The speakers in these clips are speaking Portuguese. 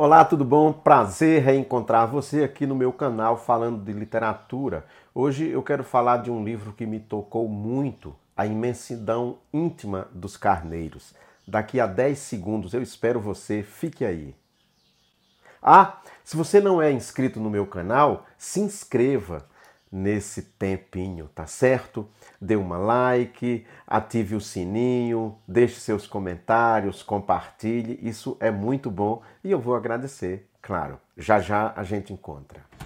Olá, tudo bom? Prazer reencontrar você aqui no meu canal falando de literatura. Hoje eu quero falar de um livro que me tocou muito, A Imensidão Íntima dos Carneiros. Daqui a 10 segundos eu espero você, fique aí. Ah, se você não é inscrito no meu canal, se inscreva nesse tempinho, tá certo? Dê uma like, ative o sininho, deixe seus comentários, compartilhe, isso é muito bom e eu vou agradecer, claro. Já já a gente encontra.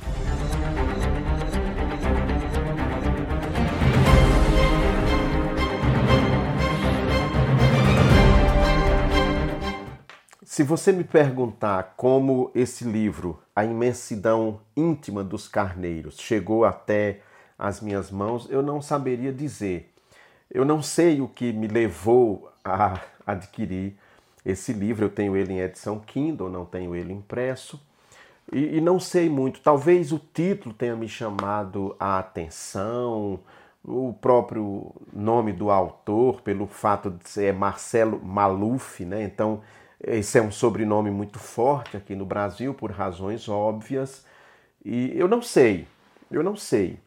Se você me perguntar como esse livro, A Imensidão Íntima dos Carneiros, chegou até as minhas mãos, eu não saberia dizer. Eu não sei o que me levou a adquirir esse livro. Eu tenho ele em edição Kindle, não tenho ele impresso. E, e não sei muito. Talvez o título tenha me chamado a atenção, o próprio nome do autor, pelo fato de ser Marcelo Maluf, né? Então esse é um sobrenome muito forte aqui no Brasil, por razões óbvias. E eu não sei, eu não sei.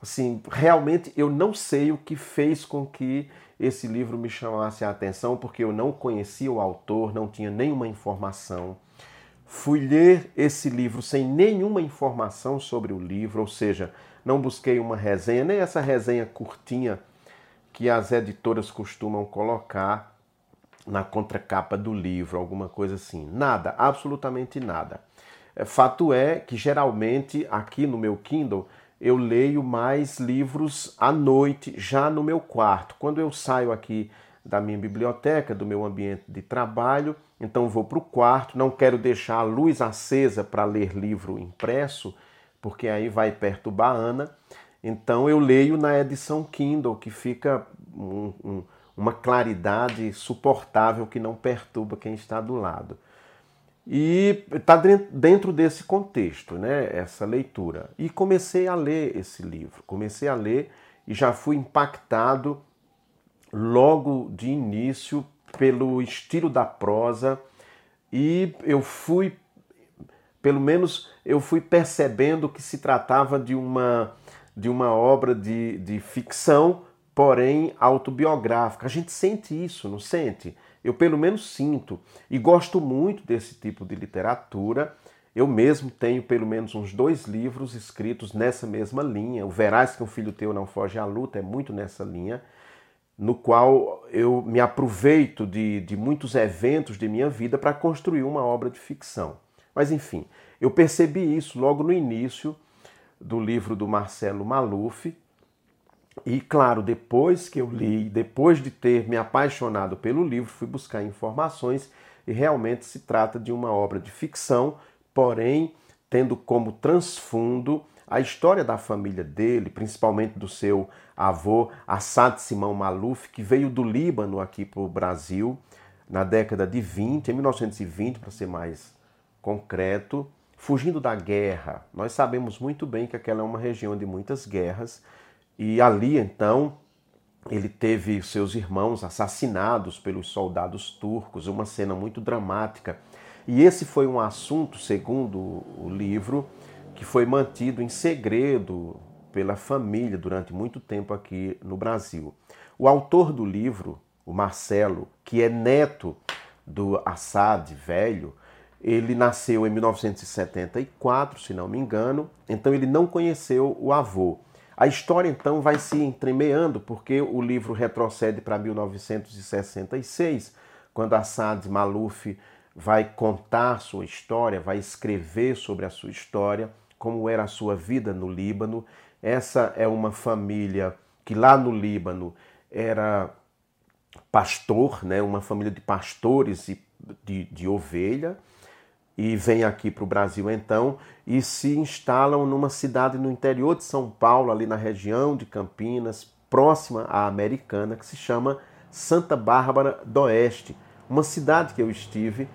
Assim, realmente eu não sei o que fez com que esse livro me chamasse a atenção, porque eu não conhecia o autor, não tinha nenhuma informação. Fui ler esse livro sem nenhuma informação sobre o livro, ou seja, não busquei uma resenha, nem essa resenha curtinha que as editoras costumam colocar na contracapa do livro, alguma coisa assim. Nada, absolutamente nada. É, fato é que geralmente aqui no meu Kindle eu leio mais livros à noite, já no meu quarto. Quando eu saio aqui da minha biblioteca, do meu ambiente de trabalho, então vou para o quarto, não quero deixar a luz acesa para ler livro impresso, porque aí vai perturbar a Ana. Então eu leio na edição Kindle, que fica um, um uma claridade suportável que não perturba quem está do lado. E está dentro desse contexto, né, essa leitura. E comecei a ler esse livro, comecei a ler e já fui impactado logo de início pelo estilo da prosa e eu fui, pelo menos eu fui percebendo que se tratava de uma, de uma obra de, de ficção porém autobiográfica. A gente sente isso, não sente? Eu pelo menos sinto e gosto muito desse tipo de literatura. Eu mesmo tenho pelo menos uns dois livros escritos nessa mesma linha. O Verás que um filho teu não foge à luta é muito nessa linha, no qual eu me aproveito de, de muitos eventos de minha vida para construir uma obra de ficção. Mas enfim, eu percebi isso logo no início do livro do Marcelo Maluf, e claro, depois que eu li, depois de ter me apaixonado pelo livro, fui buscar informações e realmente se trata de uma obra de ficção, porém tendo como transfundo a história da família dele, principalmente do seu avô Assad Simão Maluf, que veio do Líbano aqui para o Brasil na década de 20, em 1920 para ser mais concreto, fugindo da guerra. Nós sabemos muito bem que aquela é uma região de muitas guerras e ali então ele teve seus irmãos assassinados pelos soldados turcos, uma cena muito dramática. E esse foi um assunto, segundo o livro, que foi mantido em segredo pela família durante muito tempo aqui no Brasil. O autor do livro, o Marcelo, que é neto do Assad velho, ele nasceu em 1974, se não me engano, então ele não conheceu o avô. A história então vai se entremeando, porque o livro retrocede para 1966, quando Assad Maluf vai contar sua história, vai escrever sobre a sua história, como era a sua vida no Líbano. Essa é uma família que lá no Líbano era pastor, né, uma família de pastores de, de, de ovelha e vem aqui para o Brasil então e se instalam numa cidade no interior de São Paulo, ali na região de Campinas, próxima à Americana, que se chama Santa Bárbara do Oeste, uma cidade que eu estive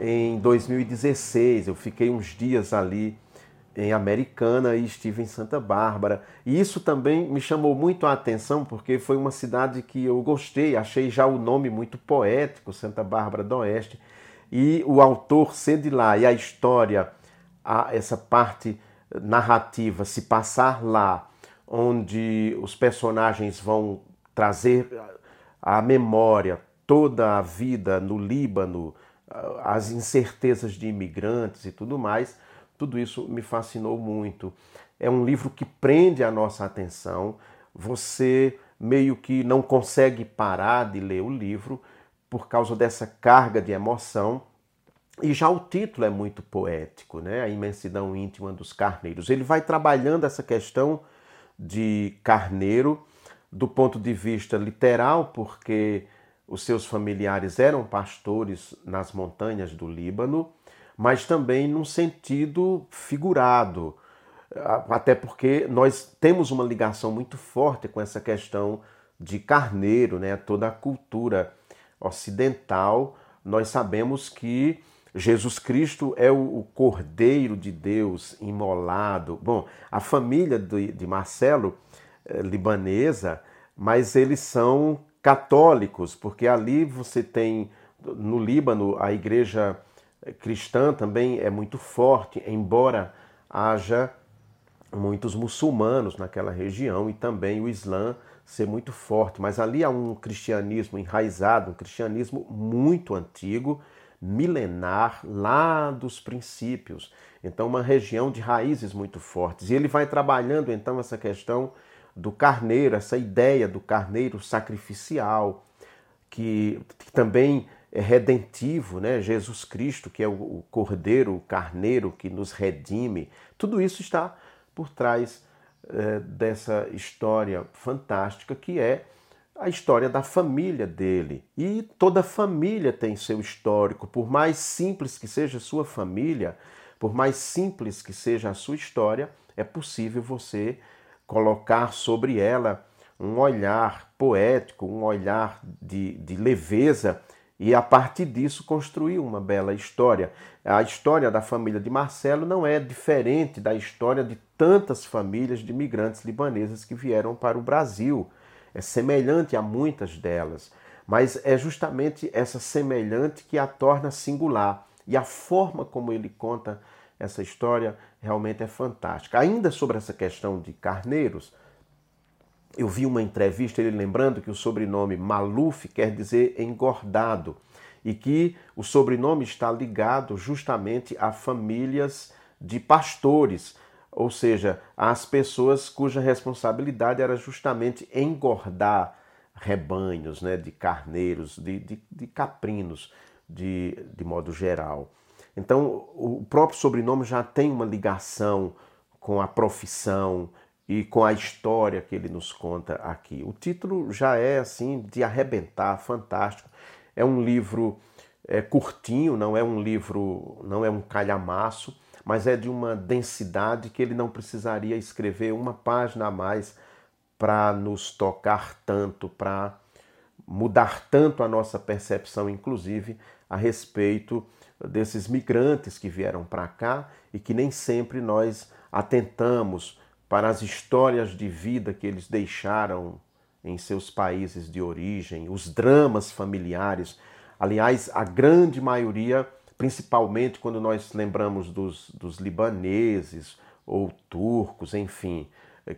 em 2016. Eu fiquei uns dias ali em Americana e estive em Santa Bárbara. E isso também me chamou muito a atenção porque foi uma cidade que eu gostei, achei já o nome muito poético, Santa Bárbara do Oeste. E o autor ser de lá e a história, a, essa parte narrativa se passar lá, onde os personagens vão trazer à memória toda a vida no Líbano, as incertezas de imigrantes e tudo mais, tudo isso me fascinou muito. É um livro que prende a nossa atenção, você meio que não consegue parar de ler o livro por causa dessa carga de emoção. E já o título é muito poético, né? A imensidão íntima dos carneiros. Ele vai trabalhando essa questão de carneiro do ponto de vista literal, porque os seus familiares eram pastores nas montanhas do Líbano, mas também num sentido figurado, até porque nós temos uma ligação muito forte com essa questão de carneiro, né? Toda a cultura ocidental, nós sabemos que Jesus Cristo é o, Cordeiro de Deus imolado. Bom, a família de, Marcelo, é, libanesa, mas eles são católicos, porque ali você tem, no Líbano, a igreja cristã também é muito forte, embora haja muitos muçulmanos naquela região e também o Islã ser muito forte, mas ali há um cristianismo enraizado, um cristianismo muito antigo, milenar, lá dos princípios. Então, uma região de raízes muito fortes. E ele vai trabalhando então essa questão do carneiro, essa ideia do carneiro sacrificial, que, que também é redentivo, né? Jesus Cristo, que é o cordeiro, o carneiro que nos redime. Tudo isso está por trás dessa história fantástica que é a história da família dele. E toda família tem seu histórico, por mais simples que seja a sua família, por mais simples que seja a sua história, é possível você colocar sobre ela um olhar poético, um olhar de, de leveza e a partir disso construir uma bela história. A história da família de Marcelo não é diferente da história de tantas famílias de imigrantes libaneses que vieram para o Brasil. É semelhante a muitas delas, mas é justamente essa semelhante que a torna singular. E a forma como ele conta essa história realmente é fantástica. Ainda sobre essa questão de carneiros, eu vi uma entrevista ele lembrando que o sobrenome Maluf quer dizer engordado e que o sobrenome está ligado justamente a famílias de pastores, ou seja, às pessoas cuja responsabilidade era justamente engordar rebanhos né, de carneiros, de, de, de caprinos, de, de modo geral. Então, o próprio sobrenome já tem uma ligação com a profissão e com a história que ele nos conta aqui. O título já é assim de arrebentar, fantástico. É um livro é, curtinho, não é um livro, não é um calhamaço, mas é de uma densidade que ele não precisaria escrever uma página a mais para nos tocar tanto, para mudar tanto a nossa percepção, inclusive a respeito desses migrantes que vieram para cá e que nem sempre nós atentamos para as histórias de vida que eles deixaram em seus países de origem, os dramas familiares. Aliás, a grande maioria, principalmente quando nós lembramos dos, dos libaneses ou turcos, enfim,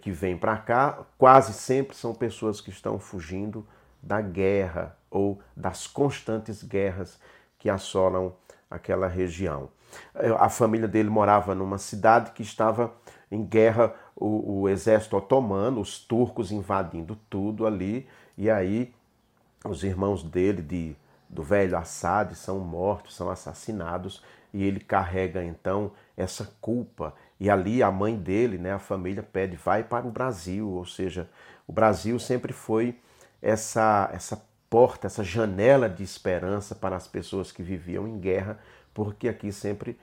que vêm para cá, quase sempre são pessoas que estão fugindo da guerra ou das constantes guerras que assolam aquela região. A família dele morava numa cidade que estava em guerra, o, o exército otomano, os turcos invadindo tudo ali, e aí os irmãos dele, de, do velho Assad, são mortos, são assassinados, e ele carrega então essa culpa. E ali a mãe dele, né, a família, pede, vai para o Brasil, ou seja, o Brasil sempre foi essa, essa porta, essa janela de esperança para as pessoas que viviam em guerra, porque aqui sempre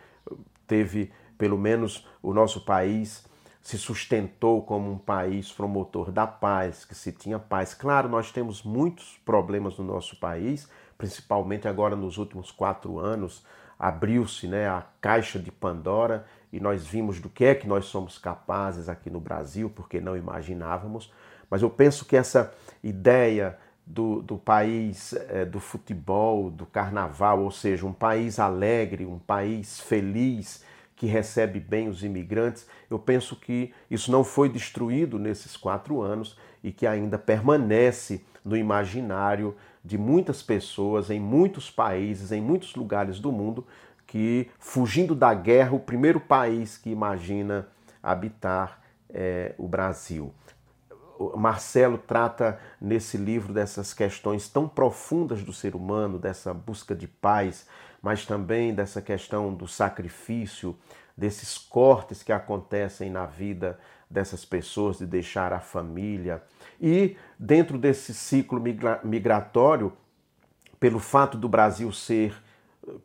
teve, pelo menos o nosso país se sustentou como um país promotor da paz, que se tinha paz. Claro, nós temos muitos problemas no nosso país, principalmente agora nos últimos quatro anos, abriu-se né, a caixa de Pandora e nós vimos do que é que nós somos capazes aqui no Brasil, porque não imaginávamos. Mas eu penso que essa ideia do, do país é, do futebol, do carnaval, ou seja, um país alegre, um país feliz, que recebe bem os imigrantes. Eu penso que isso não foi destruído nesses quatro anos e que ainda permanece no imaginário de muitas pessoas em muitos países, em muitos lugares do mundo, que fugindo da guerra, o primeiro país que imagina habitar é o Brasil. Marcelo trata nesse livro dessas questões tão profundas do ser humano, dessa busca de paz, mas também dessa questão do sacrifício, desses cortes que acontecem na vida dessas pessoas, de deixar a família. E dentro desse ciclo migratório, pelo fato do Brasil ser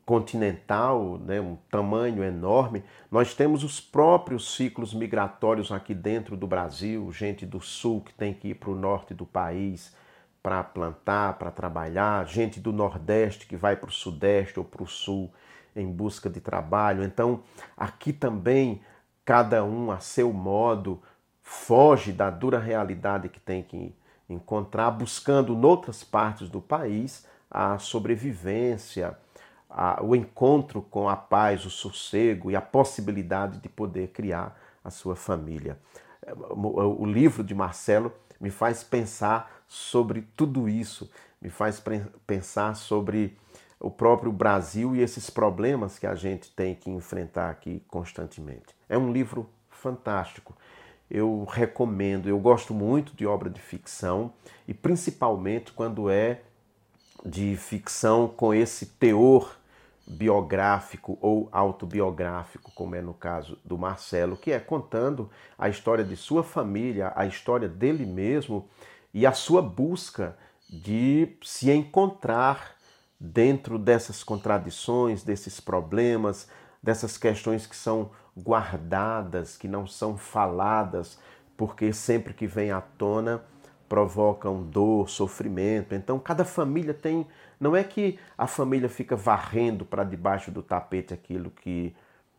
continental, né, um tamanho enorme, nós temos os próprios ciclos migratórios aqui dentro do Brasil, gente do sul que tem que ir para o norte do país para plantar, para trabalhar, gente do nordeste que vai para o sudeste ou para o sul em busca de trabalho. Então, aqui também, cada um a seu modo foge da dura realidade que tem que encontrar, buscando noutras partes do país a sobrevivência, a, o encontro com a paz, o sossego e a possibilidade de poder criar a sua família. O, o livro de Marcelo me faz pensar sobre tudo isso, me faz pensar sobre o próprio Brasil e esses problemas que a gente tem que enfrentar aqui constantemente. É um livro fantástico. Eu recomendo, eu gosto muito de obra de ficção e principalmente quando é de ficção com esse teor biográfico ou autobiográfico, como é no caso do Marcelo, que é contando a história de sua família, a história dele mesmo e a sua busca de se encontrar dentro dessas contradições, desses problemas, dessas questões que são guardadas, que não são faladas, porque sempre que vem à tona provocam dor, sofrimento. Então, cada família tem. Não é que a família fica varrendo para debaixo do tapete aquilo que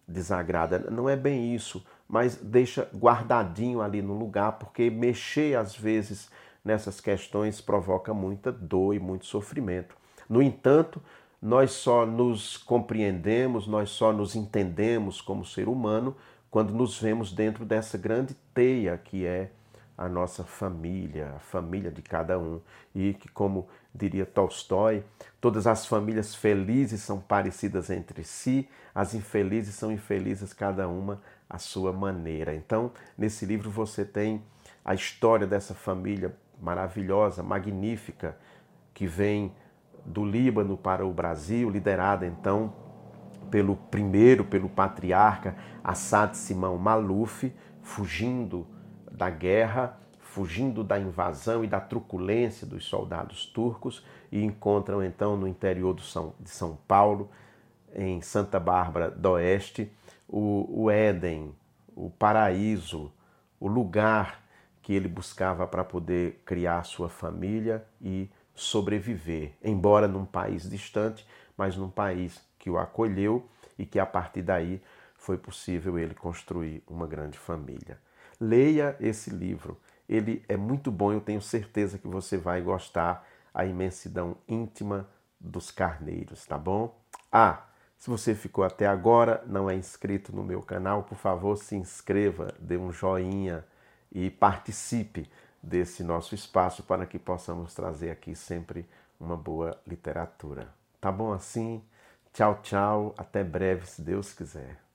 desagrada, não é bem isso, mas deixa guardadinho ali no lugar, porque mexer às vezes nessas questões provoca muita dor e muito sofrimento. No entanto, nós só nos compreendemos, nós só nos entendemos como ser humano quando nos vemos dentro dessa grande teia que é a nossa família, a família de cada um. E que, como diria Tolstói, todas as famílias felizes são parecidas entre si, as infelizes são infelizes cada uma à sua maneira. Então, nesse livro você tem a história dessa família maravilhosa, magnífica, que vem do Líbano para o Brasil, liderada então pelo primeiro, pelo patriarca Assad Simão Maluf, fugindo da guerra, fugindo da invasão e da truculência dos soldados turcos e encontram então no interior São, de São Paulo, em Santa Bárbara do Oeste, o, o Éden, o paraíso, o lugar que ele buscava para poder criar sua família e sobreviver, embora num país distante, mas num país que o acolheu e que a partir daí foi possível ele construir uma grande família. Leia esse livro. Ele é muito bom, eu tenho certeza que você vai gostar. A imensidão íntima dos carneiros, tá bom? Ah, se você ficou até agora, não é inscrito no meu canal, por favor, se inscreva, dê um joinha e participe desse nosso espaço para que possamos trazer aqui sempre uma boa literatura. Tá bom assim? Tchau, tchau. Até breve, se Deus quiser.